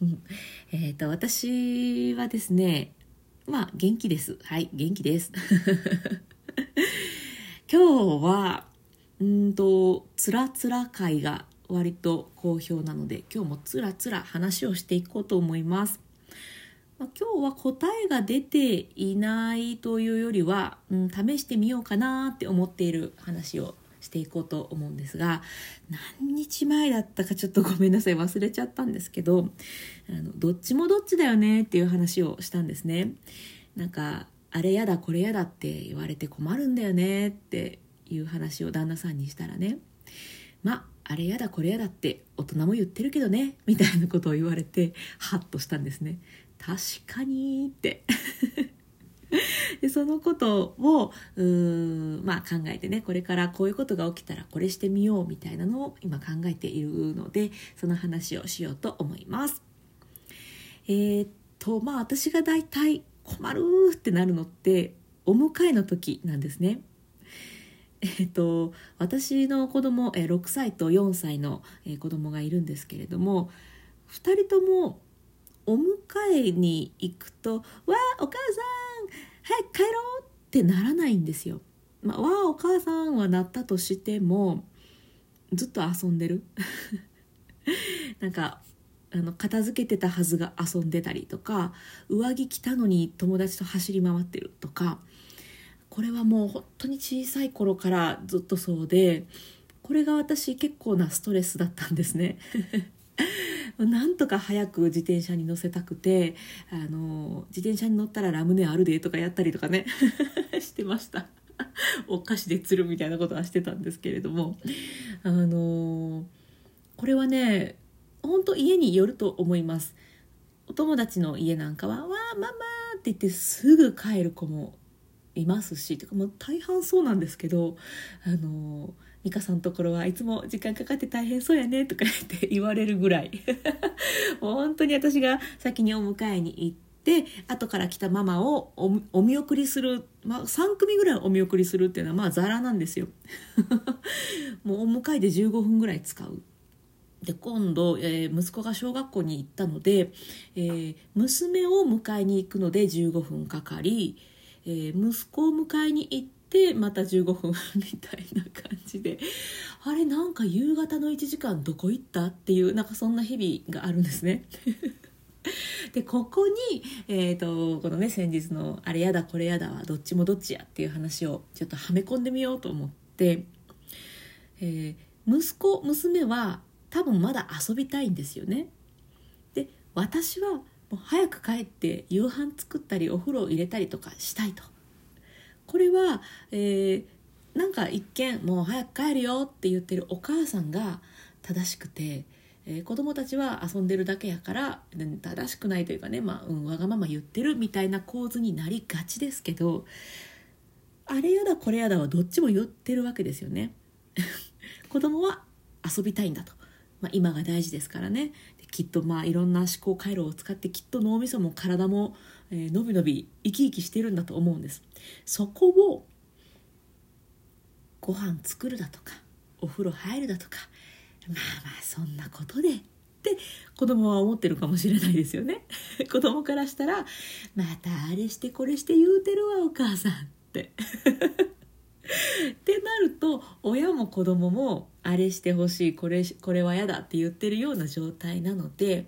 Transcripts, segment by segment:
えっ、と、私はですね、まあ、元気です。はい、元気です。今日は、うんと、つらつら会が割と好評なので、今日もつらつら話をしていこうと思います。まあ今日は答えが出ていないというよりは、うん、試してみようかなって思っている話をしていこうと思うんですが何日前だったかちょっとごめんなさい忘れちゃったんですけどあのどっちもどっちだよねっていう話をしたんですね。なんかあれやだこれやだって言われて困るんだよねっていう話を旦那さんにしたらねまああれやだこれやだって大人も言ってるけどねみたいなことを言われてハッとしたんですね。確かにって。でそのことをうーん、まあ、考えてねこれからこういうことが起きたらこれしてみようみたいなのを今考えているのでその話をしようと思います。えーっとまあ私が大体困るってなるのってお迎えの時なんですね。えーっと私の子供え6歳と4歳のえー子供がいるんですけれども2人ともお迎えに行くと「わあお母さん早く帰ろう!」ってならないんですよ。まあ、わあお母さんはなったとしてもずっと遊んでる？なんかあの片付けてたはずが遊んでたりとか上着着たのに友達と走り回ってるとかこれはもう本当に小さい頃からずっとそうでこれが私結構なストレスだったんですね。なんとか早く自転車に乗せたくてあの自転車に乗ったらラムネあるでとかやったりとかね してました。お菓子で釣るみたいなことはしてたんですけれども。あのこれはね本当家によると思います。お友達の家なんかは「わあママ」って言ってすぐ帰る子もいますしてかもう大半そうなんですけどあの美香さんのところはいつも時間かかって大変そうやねとか言って言われるぐらい。本当に私が先にお迎えに行って後から来たママをお見送りする、まあ、3組ぐらいお見送りするっていうのはまあザラなんですよ。もうお迎えで15分ぐらい使う。で今度、えー息子が小学校に行ったので、えー娘を迎えに行くので15分かかり、えー息子を迎えに行ってまた15分 みたいな感じであれなんか夕方の1時間どこ行った？っていうなんかそんな日々があるんですね。でここに、えー、とこのね先日の「あれやだこれやだ」はどっちもどっちやっていう話をちょっとはめ込んでみようと思って、えー息子娘は多分まだ遊びたいんですよね。で私はもう早く帰って夕飯作ったりお風呂入れたりとかしたいと。これは、えーなんか一見もう早く帰るよって言ってるお母さんが正しくて、えー子供たちは遊んでるだけやから正しくないというかね、まあうん、わがまま言ってるみたいな構図になりがちですけどあれやだこれやだはどっちも言ってるわけですよね。子供は遊びたいんだと、まあ、今が大事ですからね。きっとまあいろんな思考回路を使ってきっと脳みそも体も、えーのびのび生き生きしてるんだと思うんです。そこをご飯作るだとかお風呂入るだとかまあまあそんなことでって子供は思ってるかもしれないですよね。子供からしたらまたあれしてこれして言うてるわお母さんって。親も子供もあれしてほしいこれこれは嫌だって言ってるような状態なので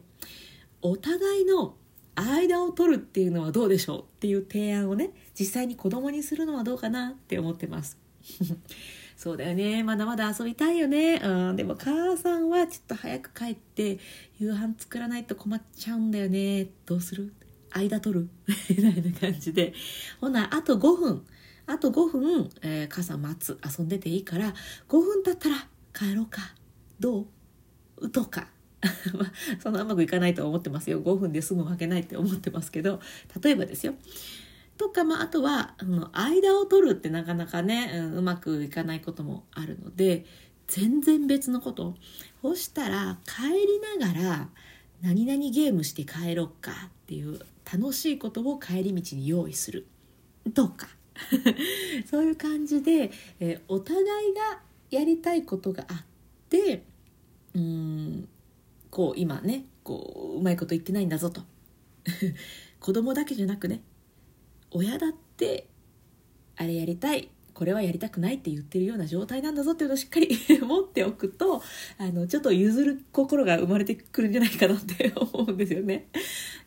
お互いの間を取るっていうのはどうでしょうっていう提案をね実際に子供にするのはどうかなって思ってます。そうだよね。まだまだ遊びたいよね、うん、でも母さんはちょっと早く帰って夕飯作らないと困っちゃうんだよね。どうする？間取る？みたいな感じで。ほなあと5分。あと5分、えー傘待つ遊んでていいから5分経ったら帰ろうか。どう？とか。そんなうまくいかないとは思ってますよ。5分で済むわけないって思ってますけど。例えばですよ。とか、まあ、あとはあの間を取るってなかなかね、うん、うまくいかないこともあるので全然別のこと。そしたら帰りながら何々ゲームして帰ろっかっていう楽しいことを帰り道に用意する。とか。そういう感じで、えー、お互いがやりたいことがあってうんこう今ねこううまいこと言ってないんだぞと。子供だけじゃなくね親だってあれやりたい。これはやりたくないって言ってるような状態なんだぞっていうのをしっかり 持っておくとあのちょっと譲る心が生まれてくるんじゃないかなって思うんですよね。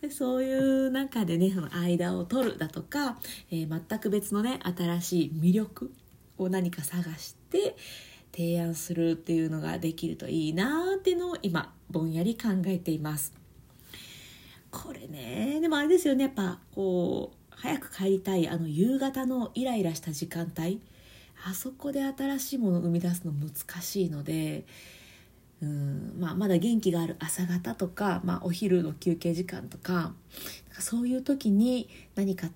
でそういう中でねその間を取るだとか、えー、全く別のね新しい魅力を何か探して提案するっていうのができるといいなっていうのを今ぼんやり考えています。これねでもあれですよねやっぱこう早く帰りたいあの夕方のイライラした時間帯。あそこで新しいものを生み出すの難しいのでうんまあ、まだ元気がある朝方とか、まあ、お昼の休憩時間とかそういう時に何か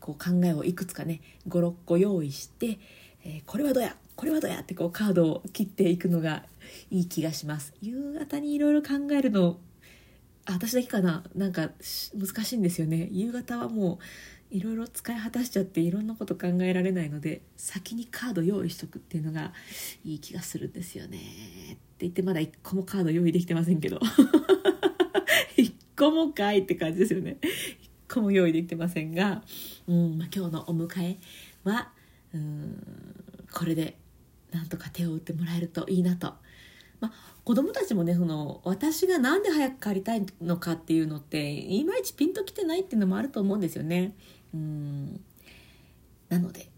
こう考えをいくつかね56個用意して、えー、これはどうやこれはどうやってこうカードを切っていくのがいい気がします。夕方にいろいろ考えるの私だけかななんか難しいんですよね。夕方はもういろいろ使い果たしちゃっていろんなこと考えられないので先にカード用意しとくっていうのがいい気がするんですよねって言ってまだ1個もカード用意できてませんけど 1個もかいって感じですよね1個も用意できてませんが、うんまあ、今日のお迎えはうんこれでなんとか手を打ってもらえるといいなと。まあ、子供たちもねその私が何で早く帰りたいのかっていうのっていまいちピンときてないっていうのもあると思うんですよね。うん。なので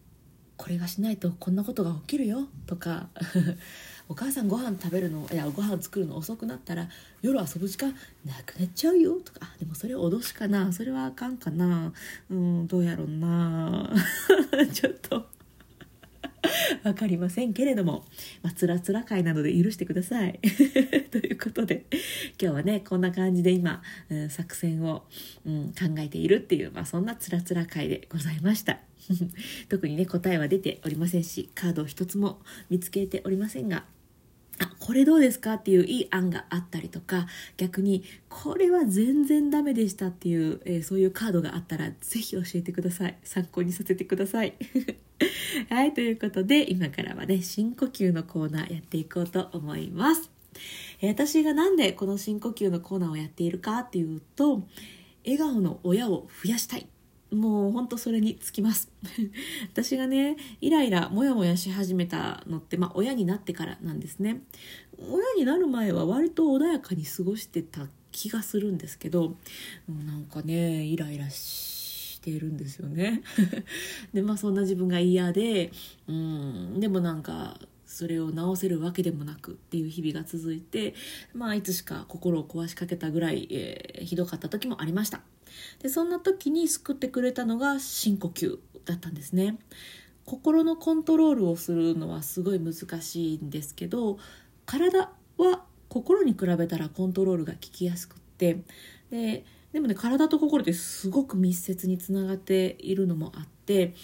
これがしないとこんなことが起きるよ。とか お母さんご飯食べるのいやご飯作るの遅くなったら夜遊ぶ時間なくなっちゃうよ。とかでもそれ脅しかな。それはあかんかな。うんどうやろうな。ちょっと。分かりませんけれども、まあ、つらつら会なので許してください。ということで、今日はね、こんな感じで今、うん、作戦を、うん、考えているっていう、まあ、そんなつらつら会でございました。特にね、答えは出ておりませんし、カードを一つも見つけておりませんが、あ、これどうですかっていういい案があったりとか、逆に、これは全然ダメでしたっていう、えー、そういうカードがあったら、ぜひ教えてください。参考にさせてください。はい、ということで、今からはね、深呼吸のコーナーやっていこうと思います。え、私がなんでこの深呼吸のコーナーをやっているかっていうと、笑顔の親を増やしたい。もうほんとそれにつきます。私がねイライラモヤモヤし始めたのって、まあ、親になってからなんですね。親になる前は割と穏やかに過ごしてた気がするんですけどなんかねイライラしてるんですよね。でまあそんな自分が嫌でうんでもなんかそれを直せるわけでもなくっていう日々が続いてまあいつしか心を壊しかけたぐらい、えー、ひどかった時もありました。でそんな時に救ってくれたのが深呼吸だったんですね心のコントロールをするのはすごい難しいんですけど体は心に比べたらコントロールが効きやすくってででもね体と心ってすごく密接につながっているのもあって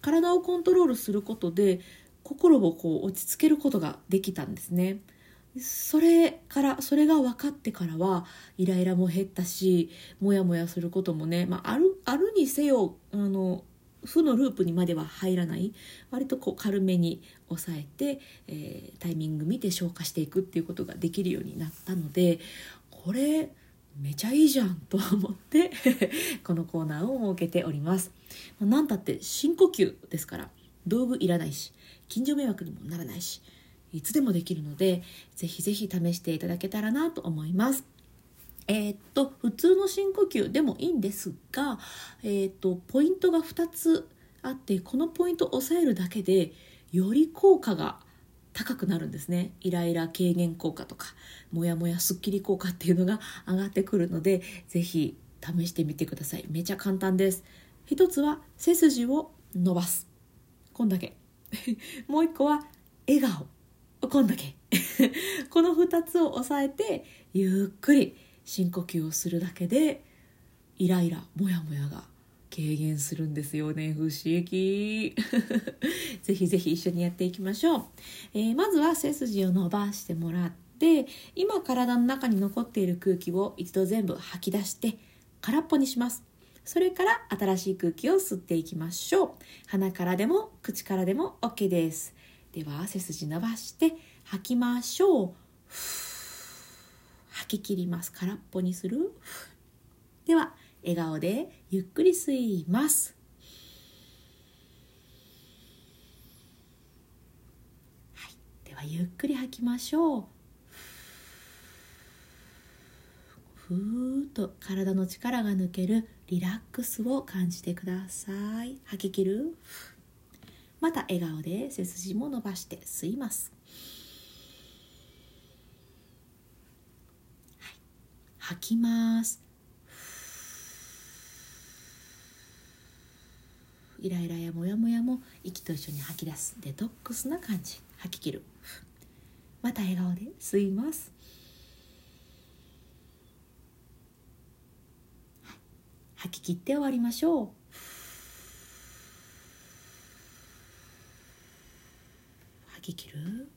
体をコントロールすることで心をこう落ち着けることができたんですね。それからそれが分かってからはイライラも減ったしモヤモヤすることもね、まあ、あるあるにせよあの負のループにまでは入らない割とこう軽めに抑えて、えー、タイミング見て消化していくっていうことができるようになったのでこれめちゃいいじゃんと思って このコーナーを設けております。なんたって深呼吸ですから道具いらないし近所迷惑にもならないしいつでもできるのでぜひぜひ試していただけたらなと思います。えー、っと普通の深呼吸でもいいんですが、えー、っとポイントが2つあってこのポイントを押さえるだけでより効果が高くなるんですね。イライラ軽減効果とかモヤモヤすっきり効果っていうのが上がってくるので是非試してみてください。めちゃ簡単です。一つは背筋を伸ばす。こんだけ。もう一個は笑顔。こんだけ。この2つを押さえてゆっくり深呼吸をするだけでイライラモヤモヤが軽減するんですよね不思議。ぜひぜひ一緒にやっていきましょう、えー、まずは背筋を伸ばしてもらって今体の中に残っている空気を一度全部吐き出して空っぽにします。それから新しい空気を吸っていきましょう。鼻からでも口からでも OK です。では背筋伸ばして吐きましょう。吐き切ります。空っぽにする。では笑顔でゆっくり吸います。はい。ではゆっくり吐きましょう。ふーっと体の力が抜けるリラックスを感じてください。吐き切る。また笑顔で背筋も伸ばして吸います、はい、吐きます。イライラやモヤモヤも息と一緒に吐き出すデトックスな感じ。吐き切る。また笑顔で吸います、はい、吐き切って終わりましょう吐き切る？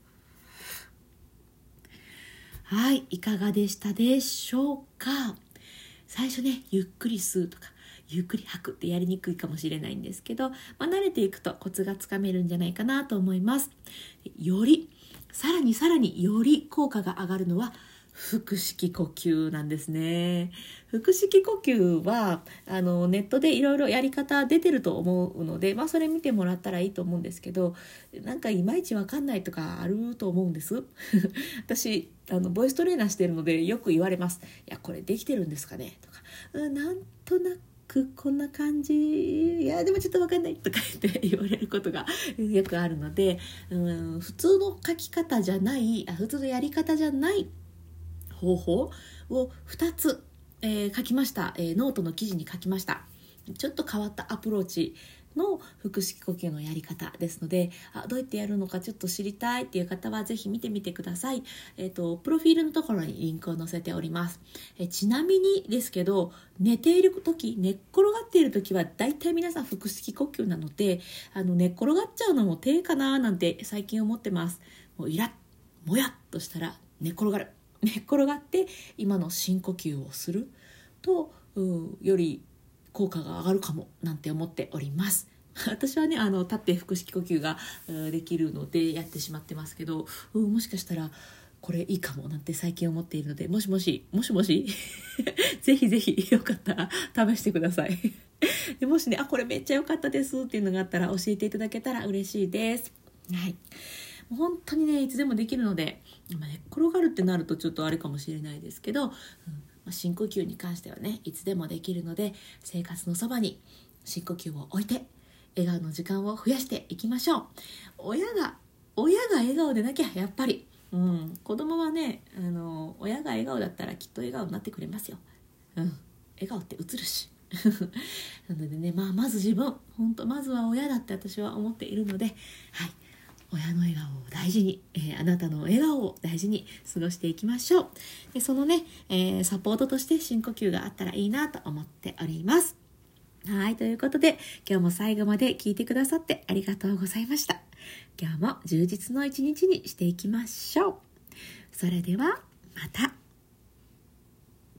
はいいかがでしたでしょうか？最初ねゆっくり吸うとかゆっくり吐くってやりにくいかもしれないんですけど、まあ、慣れていくとコツがつかめるんじゃないかなと思います。よりさらにさらにより効果が上がるのは腹式呼吸なんですね。腹式呼吸はあのネットでいろいろやり方出てると思うので、まあ、それ見てもらったらいいと思うんですけどなんかいまいちわかんないとかあると思うんです。私あのボイストレーナーしてるのでよく言われます「いやこれできてるんですかね?」とか「うんなんとなくこんな感じいやでもちょっと分かんないとか言って言われることがよくあるので、うん、普通の書き方じゃないあ普通のやり方じゃない方法を2つ、えー、書きました、えー、ノートの記事に書きましたちょっと変わったアプローチの腹式呼吸のやり方ですのであどうやってやるのかちょっと知りたいっていう方は是非見てみてください。えっ、ー、とプロフィールのところにリンクを載せております。えちなみにですけど寝ている時寝っ転がっている時は大体皆さん腹式呼吸なのであの寝っ転がっちゃうのも手かななんて最近思ってます。もうイラッもやっとしたら寝っ転がる寝っ転がって今の深呼吸をすると、より効果が上がるかもなんて思っております。私はねあの立って腹式呼吸ができるのでやってしまってますけど、もしかしたらこれいいかもなんて最近思っているのでもしもしもしもし ぜひぜひよかったら試してください。でもしねあこれめっちゃ良かったですっていうのがあったら教えていただけたら嬉しいです。はい。本当にねいつでもできるので、まあね、転がるってなるとちょっとあれかもしれないですけど、うんま深呼吸に関してはねいつでもできるので生活のそばに深呼吸を置いて笑顔の時間を増やしていきましょう。親が親が笑顔でなきゃやっぱり、うん、子供はねあの親が笑顔だったらきっと笑顔になってくれますよ、うん、笑顔って映るし。なのでね、まあ、まず自分。本当まずは親だって私は思っているのではい。親の笑顔を大事に、えー、あなたの笑顔を大事に過ごしていきましょう。でそのね、えー、サポートとして深呼吸があったらいいなと思っております。はいということで今日も最後まで聞いてくださってありがとうございました。今日も充実の一日にしていきましょう。それではまた。